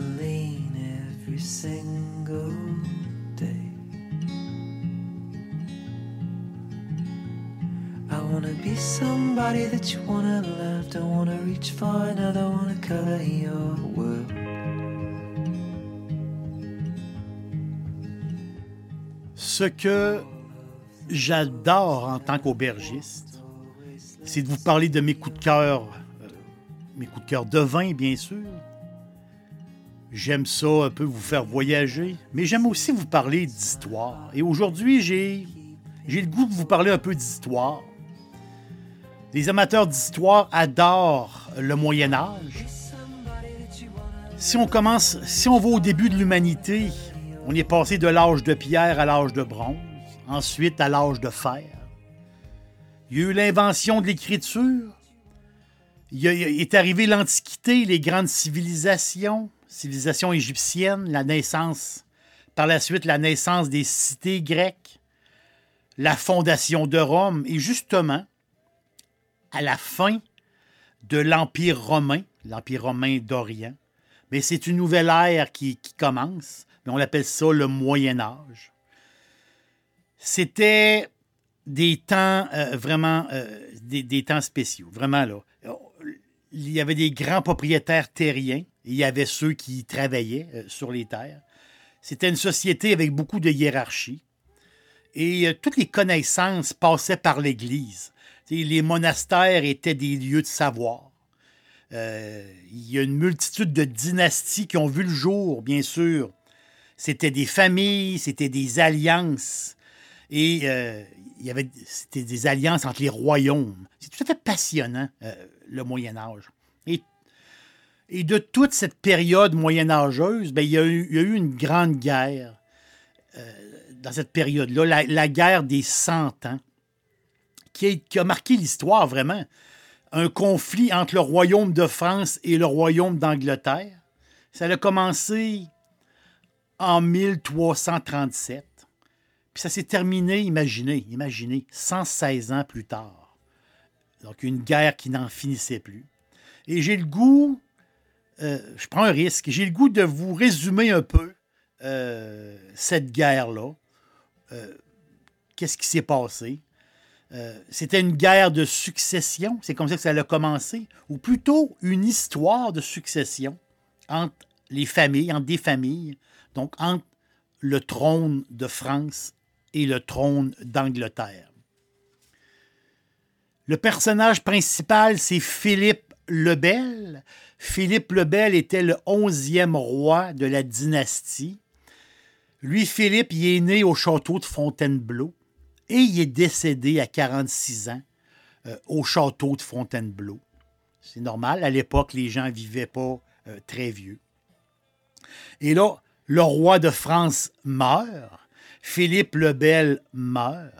Lean every single day. I wanna be somebody that you wanna love. Don't wanna reach for another, wanna color your world. Ce que j'adore en tant qu'aubergiste, c'est de vous parler de mes coups de cœur, euh, mes coups de cœur de vin, bien sûr. J'aime ça un peu vous faire voyager, mais j'aime aussi vous parler d'histoire. Et aujourd'hui, j'ai, j'ai le goût de vous parler un peu d'histoire. Les amateurs d'histoire adorent le Moyen Âge. Si on commence, si on va au début de l'humanité, on est passé de l'âge de pierre à l'âge de bronze, ensuite à l'âge de fer. Il y a eu l'invention de l'écriture. Il est arrivé l'Antiquité, les grandes civilisations, civilisation égyptienne, la naissance, par la suite la naissance des cités grecques, la fondation de Rome, et justement, à la fin de l'Empire romain, l'Empire romain d'Orient, mais c'est une nouvelle ère qui, commence mais on appelle ça le Moyen Âge. C'était des temps euh, vraiment, euh, des, temps spéciaux, vraiment là. Il y avait des grands propriétaires terriens, il y avait ceux qui travaillaient euh, sur les terres. C'était une société avec beaucoup de hiérarchie. Et toutes les connaissances passaient par l'Église. Les monastères étaient des lieux de savoir. il y a une multitude de dynasties qui ont vu le jour, bien sûr, c'était des familles, c'était des alliances. Et euh, il y avait, c'était des alliances entre les royaumes. C'est tout à fait passionnant, euh, le Moyen Âge. Et, de toute cette période moyenâgeuse, ben, il, y a eu, une grande guerre euh, dans cette période-là, la, guerre des Cent Ans, qui a, qui a marqué l'histoire vraiment. Un conflit entre le royaume de France et le royaume d'Angleterre. Ça a commencé en 1337. Puis ça s'est terminé, imaginez, imaginez, 116 ans plus tard. Donc une guerre qui n'en finissait plus. Et j'ai le goût, euh, je prends un risque, j'ai le goût de vous résumer un peu euh, cette guerre-là. Euh, qu'est-ce qui s'est passé? C'était une guerre de succession, c'est comme ça que ça a commencé, ou plutôt une histoire de succession entre les familles, entre des familles, donc entre le trône de France et le trône d'Angleterre? Le personnage principal, c'est Philippe le Bel. Philippe le Bel était le onzième roi de la dynastie. Lui, Philippe, il est né au château de Fontainebleau et il est décédé à 46 ans euh, au château de Fontainebleau. C'est normal, à l'époque, les gens ne vivaient pas euh, très vieux. Et là, le roi de France meurt, Philippe le Bel meurt,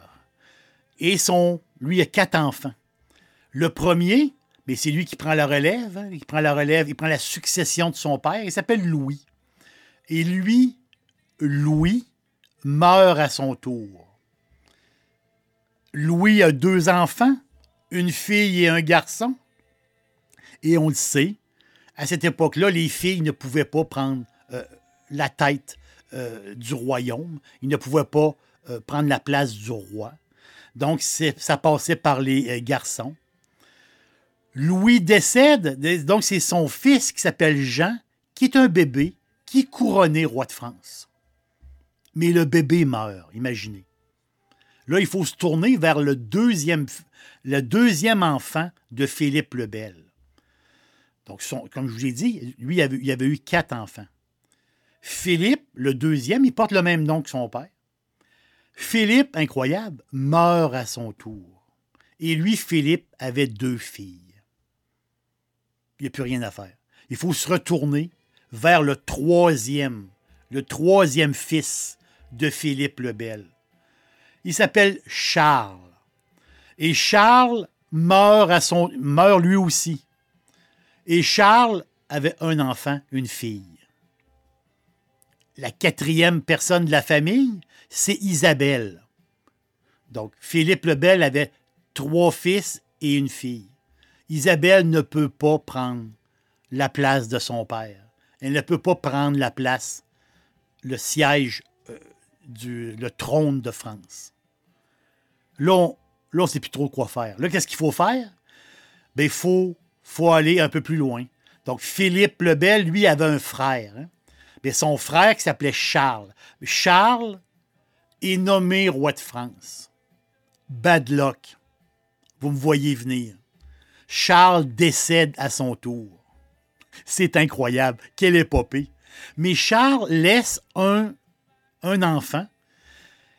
et son, lui a quatre enfants. Le premier, mais c'est lui qui prend la relève, hein, il prend la relève, il prend la succession de son père, il s'appelle Louis. Et lui, Louis, meurt à son tour. Louis a deux enfants, une fille et un garçon. Et on le sait, à cette époque-là, les filles ne pouvaient pas prendre euh, la tête euh, du royaume. Il ne pouvait pas euh, prendre la place du roi. Donc, ça passait par les garçons. Louis décède, donc c'est son fils qui s'appelle Jean, qui est un bébé, qui est couronné roi de France. Mais le bébé meurt, imaginez. Là, il faut se tourner vers le deuxième, enfant de Philippe le Bel. Donc, comme je vous l'ai dit, lui, il il avait eu quatre enfants. Philippe, le deuxième, il porte le même nom que son père. Philippe, incroyable, meurt à son tour. Et lui, Philippe, avait deux filles. Il n'y a plus rien à faire. Il faut se retourner vers le troisième, le troisième fils de Philippe le Bel. Il s'appelle Charles. Et Charles meurt, à son, meurt lui aussi. Et Charles avait un enfant, une fille. La quatrième personne de la famille, c'est Isabelle. Donc, Philippe le Bel avait trois fils et une fille. Isabelle ne peut pas prendre la place de son père. Elle ne peut pas prendre la place, le siège, euh, du le trône de France. Là, on ne sait plus trop quoi faire. Là, qu'est-ce qu'il faut faire? Bien, il faut, aller un peu plus loin. Donc, Philippe le Bel, lui, avait un frère. Hein. Mais son frère qui s'appelait Charles. Charles est nommé roi de France. Bad luck. Vous me voyez venir. Charles décède à son tour. C'est incroyable. Quelle épopée. Mais Charles laisse un, un enfant.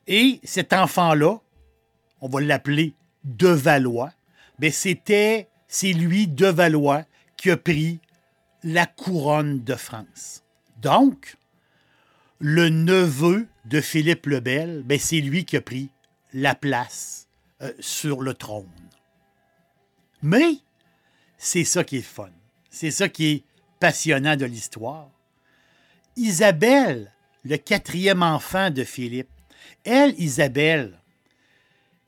Et cet enfant-là, on va l'appeler De Valois, mais c'était, c'est lui, De Valois, qui a pris la couronne de France. Donc, le neveu de Philippe le Bel, ben c'est lui qui a pris la place euh, sur le trône. Mais c'est ça qui est fun. C'est ça qui est passionnant de l'histoire. Isabelle, le quatrième enfant de Philippe, elle, Isabelle,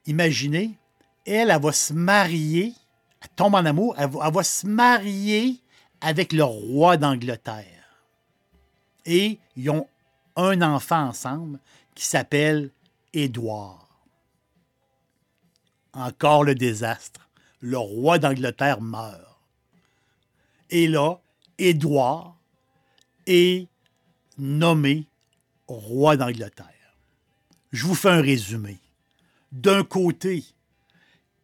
imaginez, elle, elle va se marier, elle tombe en amour, elle va, se marier avec le roi d'Angleterre. Et ils ont un enfant ensemble qui s'appelle Édouard. Encore le désastre. Le roi d'Angleterre meurt. Et là, Édouard est nommé roi d'Angleterre. Je vous fais un résumé. D'un côté,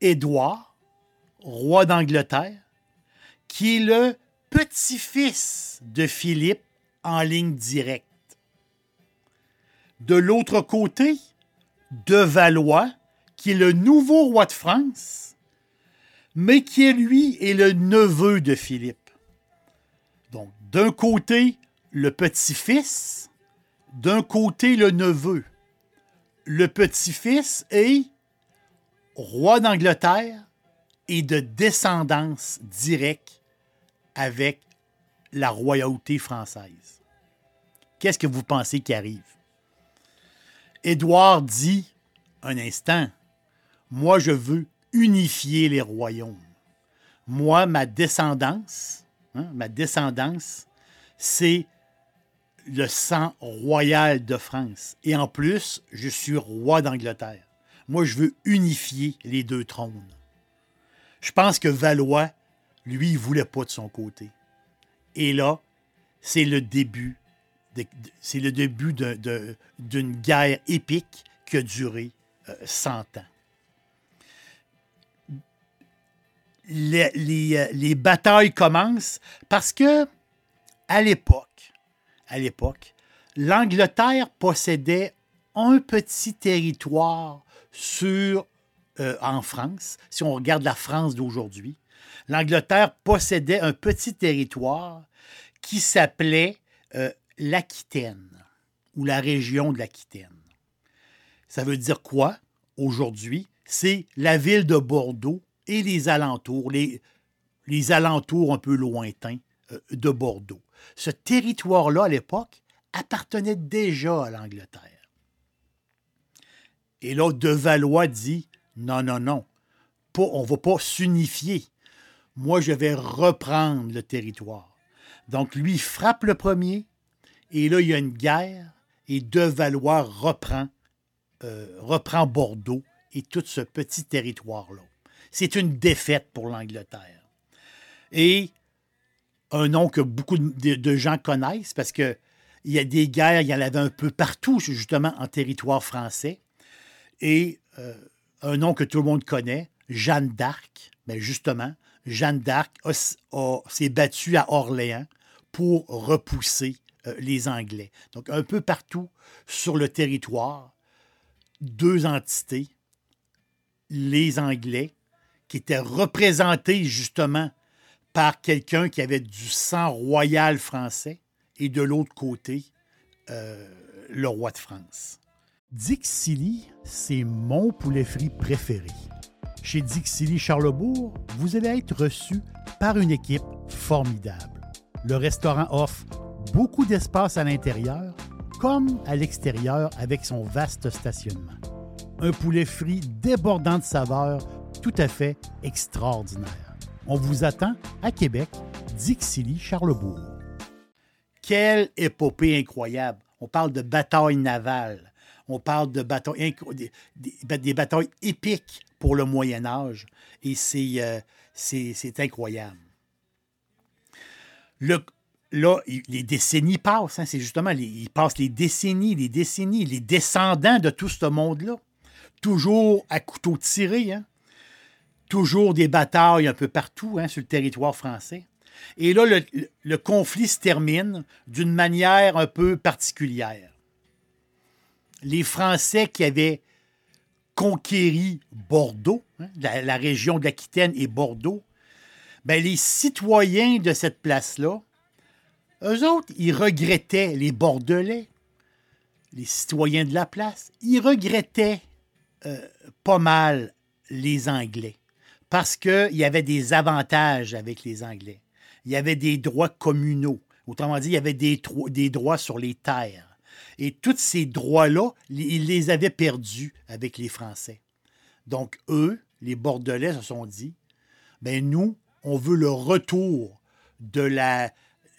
Édouard, roi d'Angleterre, qui est le petit-fils de Philippe en ligne directe. De l'autre côté, de Valois, qui est le nouveau roi de France, mais qui lui est le neveu de Philippe. Donc, d'un côté, le petit-fils, d'un côté, le neveu. Le petit-fils est roi d'Angleterre et de descendance directe avec la royauté française. Qu'est-ce que vous pensez qui arrive? Édouard dit, un instant, moi je veux unifier les royaumes. Moi, ma descendance, hein, ma descendance, c'est le sang royal de France. Et en plus, je suis roi d'Angleterre. Moi, je veux unifier les deux trônes. Je pense que Valois, lui, il voulait pas de son côté. Et là, c'est le début, c'est le début d'une guerre épique qui a duré 100 euh, ans. Les, les, batailles commencent parce que à l'époque, à l'époque, l'Angleterre possédait un petit territoire sur, euh, en France, si on regarde la France d'aujourd'hui, l'Angleterre possédait un petit territoire qui s'appelait euh, l'Aquitaine ou la région de l'Aquitaine. Ça veut dire quoi aujourd'hui? C'est la ville de Bordeaux et les alentours, les, les alentours un peu lointains euh, de Bordeaux. Ce territoire-là, à l'époque, appartenait déjà à l'Angleterre. Et là, De Valois dit non, non, non, pas, on ne va pas s'unifier. Moi, je vais reprendre le territoire. Donc, lui frappe le premier, et là, il y a une guerre, et De Valois reprend, euh, reprend Bordeaux et tout ce petit territoire-là. C'est une défaite pour l'Angleterre. Et un nom que beaucoup de, gens connaissent parce qu'il y a des guerres, il y en avait un peu partout, justement, en territoire français. Et euh, un nom que tout le monde connaît, Jeanne d'Arc. Mais ben, justement, Jeanne d'Arc s'est battue à Orléans pour repousser euh, les Anglais. Donc, un peu partout sur le territoire, deux entités, les Anglais, qui étaient représentés justement par quelqu'un qui avait du sang royal français, et de l'autre côté, euh, le roi de France. Dixilly, c'est mon poulet frit préféré. Chez Dixilly Charlebourg, vous allez être reçu par une équipe formidable. Le restaurant offre beaucoup d'espace à l'intérieur comme à l'extérieur avec son vaste stationnement. Un poulet frit débordant de saveurs tout à fait extraordinaire. On vous attend à Québec, Dixilly, Charlebourg. Quelle épopée incroyable! On parle de bataille navale. On parle de batailles, des, batailles épiques pour le Moyen Âge. Et c'est, euh, incroyable. Le, là, les décennies passent. Hein, c'est justement, ils passent les décennies, les décennies, les descendants de tout ce monde-là. Toujours à couteau tiré. Hein, toujours des batailles un peu partout hein, sur le territoire français. Et là, le, conflit se termine d'une manière un peu particulière. Les Français qui avaient conquéri Bordeaux, hein, la, région de l'Aquitaine et Bordeaux, ben, les citoyens de cette place-là, eux autres, ils regrettaient les Bordelais, les citoyens de la place, ils regrettaient euh, pas mal les Anglais parce qu'il y avait des avantages avec les Anglais il y avait des droits communaux. Autrement dit, il y avait des, des droits sur les terres. Et tous ces droits-là, ils les avaient perdus avec les Français. Donc, eux, les Bordelais, se sont dit, ben nous, on veut le retour de la,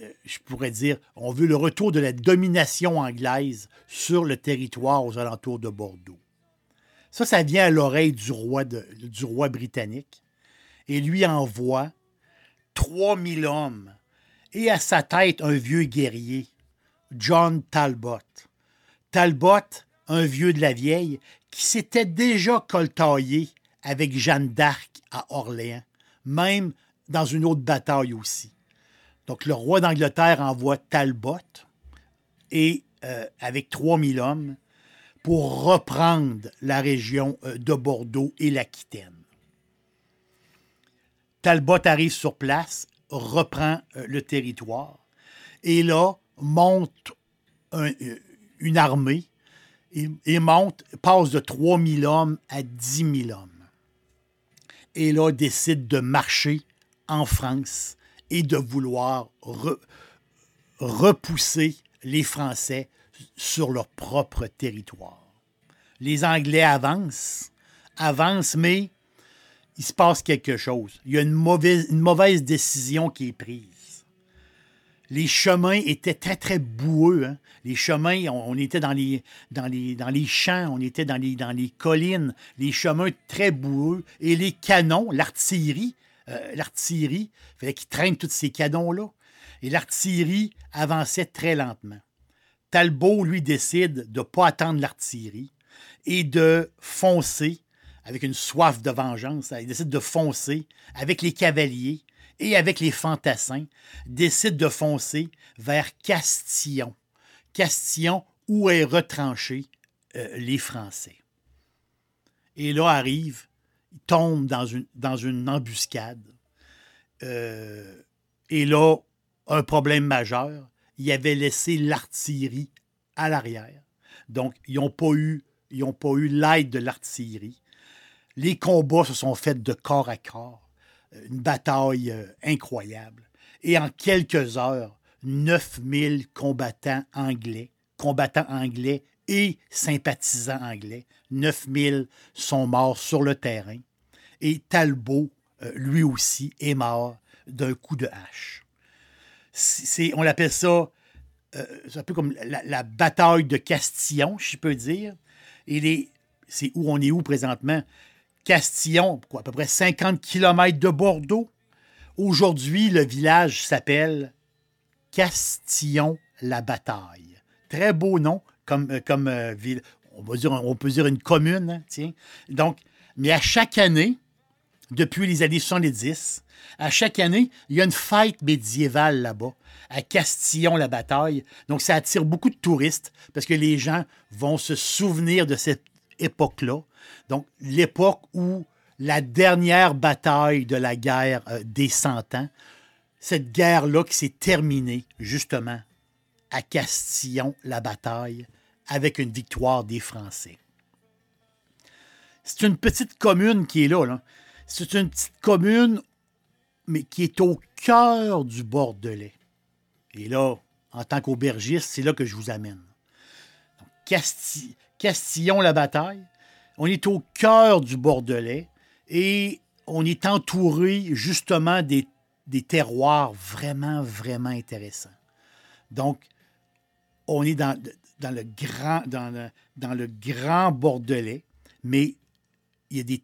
euh, je pourrais dire, on veut le retour de la domination anglaise sur le territoire aux alentours de Bordeaux. Ça, ça vient à l'oreille du roi, britannique et lui envoie 3000 hommes et à sa tête un vieux guerrier, John Talbot. Talbot, un vieux de la vieille, qui s'était déjà coltaillé avec Jeanne d'Arc à Orléans, même dans une autre bataille aussi. Donc le roi d'Angleterre envoie Talbot et euh, avec 3000 hommes pour reprendre la région euh, de Bordeaux et l'Aquitaine. Talbot arrive sur place, reprend euh, le territoire et là monte euh, une armée et, monte, passe de 3000 hommes à 10 000 hommes. Et là, décide de marcher en France et de vouloir repousser les Français sur leur propre territoire. Les Anglais avancent, avancent, mais il se passe quelque chose. Il y a une mauvaise, une mauvaise décision qui est prise. Les chemins étaient très, très boueux. Hein. Les chemins, on, était dans les, dans, les, dans les champs, on était dans les, dans les collines, les chemins très boueux. Et les canons, l'artillerie, euh, l'artillerie, il fallait qu'ils traînent tous ces canons-là. Et l'artillerie avançait très lentement. Talbot, lui, décide de ne pas attendre l'artillerie et de foncer avec une soif de vengeance, il décide de foncer avec les cavaliers et avec les fantassins, décide de foncer vers Castillon. Castillon, où est retranché euh, les Français. Et là arrive, il tombe dans une, embuscade. Euh, et là, un problème majeur, il avait laissé l'artillerie à l'arrière. Donc, ils n'ont pas eu ils pas eu l'aide de l'artillerie. Les combats se sont faits de corps à corps. Une bataille euh, incroyable. Et en quelques heures, 9000 combattants anglais, combattants anglais et sympathisants anglais, 9000 sont morts sur le terrain. Et Talbot, euh, lui aussi, est mort d'un coup de hache. On appelle ça, euh, c'est un peu comme la, bataille de Castillon, je peux dire. Et c'est où on est où présentement? Castillon, à peu près 50 km de Bordeaux. Aujourd'hui, le village s'appelle Castillon-la-Bataille. Très beau nom comme, euh, euh, ville. On peut dire une commune, hein, tiens. Donc, mais à chaque année, depuis les années 70, à chaque année, il y a une fête médiévale là-bas, à Castillon-la-Bataille. Donc, ça attire beaucoup de touristes parce que les gens vont se souvenir de cette époque-là. Donc, l'époque où la dernière bataille de la guerre euh, des Cent Ans, cette guerre-là qui s'est terminée justement à Castillon, la bataille, avec une victoire des Français. C'est une petite commune qui est là. là. C'est une petite commune, mais qui est au cœur du Bordelais. Et là, en tant qu'aubergiste, c'est là que je vous amène. Castillon-la-Bataille, on est au cœur du Bordelais et on est entouré justement des, terroirs vraiment, vraiment intéressants. Donc, on est dans, le grand, dans le grand Bordelais, mais il y a des,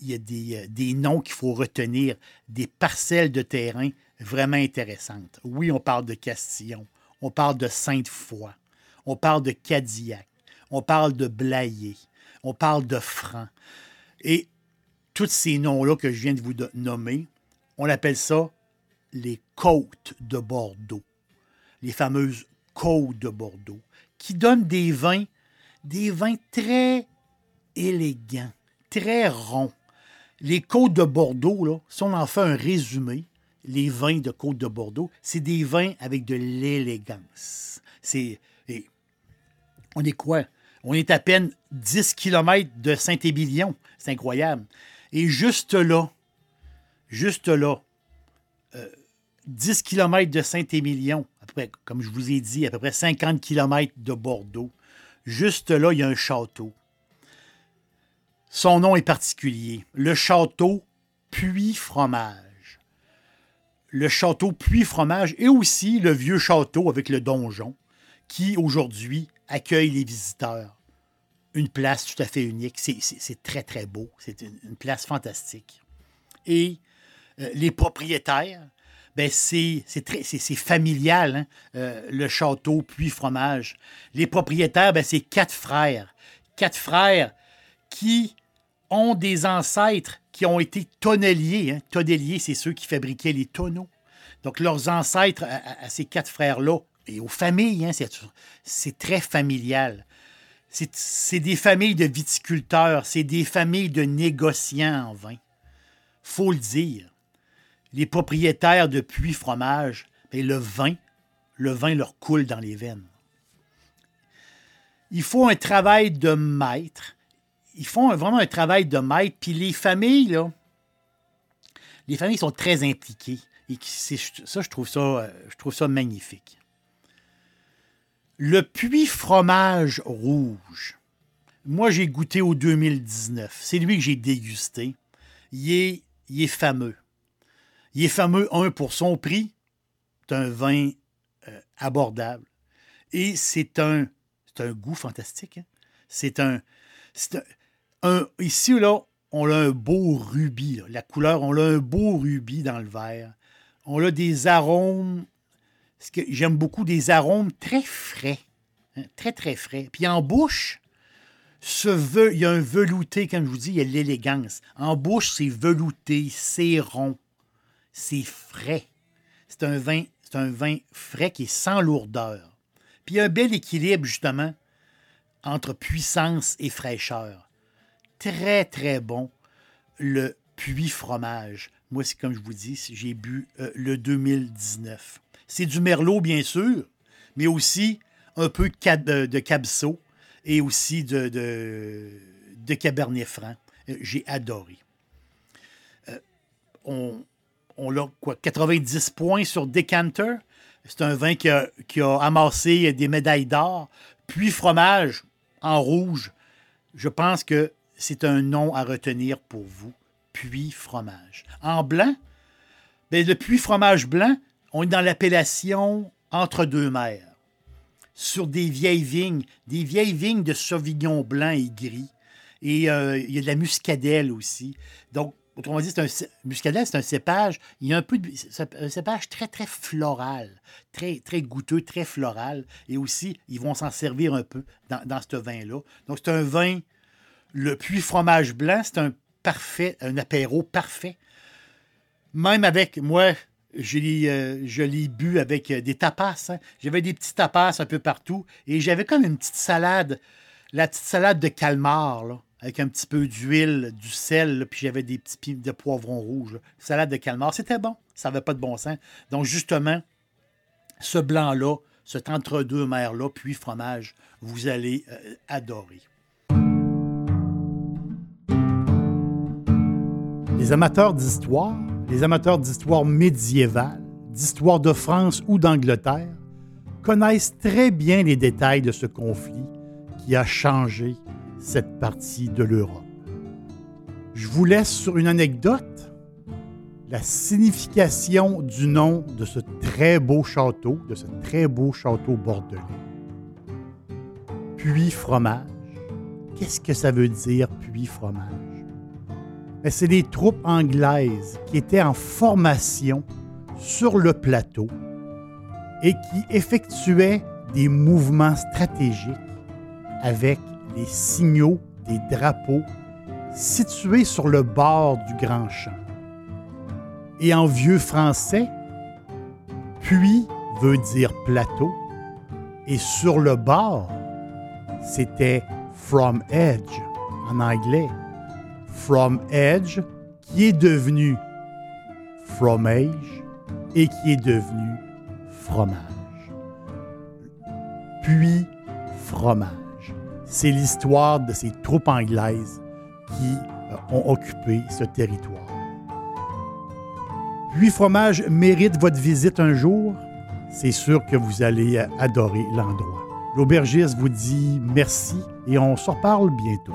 il y a des, euh, des noms qu'il faut retenir, des parcelles de terrain vraiment intéressantes. Oui, on parle de Castillon, on parle de Sainte-Foy, on parle de Cadillac, on parle de Blayé, on parle de Franc. Et tous ces noms-là que je viens de vous nommer, on appelle ça les côtes de Bordeaux, les fameuses côtes de Bordeaux, qui donnent des vins, des vins très élégants, très ronds. Les côtes de Bordeaux, là, si on en fait un résumé, les vins de côte de Bordeaux, c'est des vins avec de l'élégance. C'est. On est quoi? On est à peine 10 km de Saint-Émilion. C'est incroyable. Et juste là, juste là, euh, 10 km de Saint-Émilion, à peu près, comme je vous ai dit, à peu près 50 km de Bordeaux. Juste là, il y a un château. Son nom est particulier. Le château Puy-Fromage. Le château Puy-Fromage et aussi le vieux château avec le donjon qui aujourd'hui accueille les visiteurs. Une place tout à fait unique. C'est- très, très beau. C'est une, place fantastique. Et euh, les propriétaires, ben c'est familial, hein, euh, le château Puy-Fromage. Les propriétaires, ben c'est quatre frères. Quatre frères qui ont des ancêtres qui ont été tonneliers. Hein. Tonneliers, c'est ceux qui fabriquaient les tonneaux. Donc, leurs ancêtres à, ces quatre frères-là, et aux familles, hein, c'est- très familial. C'est des familles de viticulteurs, c'est des familles de négociants en vin. faut le dire. Les propriétaires de Puy Fromage, ben, le vin, le vin leur coule dans les veines. Il faut un travail de maître. Ils font vraiment un travail de maître. Puis les familles, là, les familles sont très impliquées. Et ça, je trouve ça, euh, je trouve ça magnifique. Le puits fromage rouge. Moi, j'ai goûté au 2019. C'est lui que j'ai dégusté. Il est, il est fameux. Il est fameux, un, pour son prix. C'est un vin euh, abordable. Et c'est un, un goût fantastique. hein. C'est un, un, un- Ici, là, on a un beau rubis. La couleur, on a un beau rubis dans le verre. On a des arômes. que J'aime beaucoup des arômes très frais. hein, très, très frais. Puis en bouche, ce il y a un velouté, comme je vous dis, il y a l'élégance. En bouche, c'est velouté, c'est rond, c'est frais. C'est un vin, c'est un vin frais qui est sans lourdeur. Puis il y a un bel équilibre, justement, entre puissance et fraîcheur. Très, très bon, le puits fromage. Moi, c'est comme je vous dis, j'ai bu euh, le 2019. C'est du merlot, bien sûr, mais aussi un peu de, cab- de, de Cabsault et aussi de, Cabernet Franc. Euh, J'ai adoré. Euh, on, on a quoi, 90 points sur Decanter? C'est un vin qui a, qui a amassé des médailles d'or. Puis fromage en rouge. Je pense que c'est un nom à retenir pour vous. Puy fromage. En blanc, ben, le puy fromage blanc, on est dans l'appellation entre deux mers sur des vieilles vignes, des vieilles vignes de sauvignon blanc et gris. Et euh, il y a de la muscadelle aussi. Donc, autrement dit, c'est un muscadelle, c'est un cépage. Il y a un peu de un cépage très, très floral, très, très goûteux, très floral. Et aussi, ils vont s'en servir un peu dans, dans ce vin-là. Donc, c'est un vin, le puits fromage blanc, c'est un parfait, un apéro parfait. Même avec, moi, je l'ai, euh, bu avec euh, des tapas. hein. J'avais des petits tapas un peu partout et j'avais comme une petite salade. la petite salade de calmar, là, avec un petit peu d'huile, du sel, là, puis j'avais des petits de poivrons rouges. Salade de calmar, c'était bon. Ça n'avait pas de bon sens. Donc, justement, ce blanc-là, cet entre-deux mer-là, puis fromage, vous allez euh, adorer. Les amateurs d'histoire, les amateurs d'histoire médiévale, d'histoire de France ou d'Angleterre, connaissent très bien les détails de ce conflit qui a changé cette partie de l'Europe. Je vous laisse sur une anecdote la signification du nom de ce très beau château, de ce très beau château bordelais. Puits fromage. Qu'est-ce que ça veut dire, puits fromage? C'est des troupes anglaises qui étaient en formation sur le plateau et qui effectuaient des mouvements stratégiques avec les signaux des drapeaux situés sur le bord du grand champ. Et en vieux français, puits veut dire plateau et sur le bord, c'était from edge en anglais. From edge qui est devenu fromage et qui est devenu fromage. Puis fromage. C'est l'histoire de ces troupes anglaises qui euh, ont occupé ce territoire. Puis fromage mérite votre visite un jour. C'est sûr que vous allez euh, adorer l'endroit. L'aubergiste vous dit merci et on se reparle bientôt.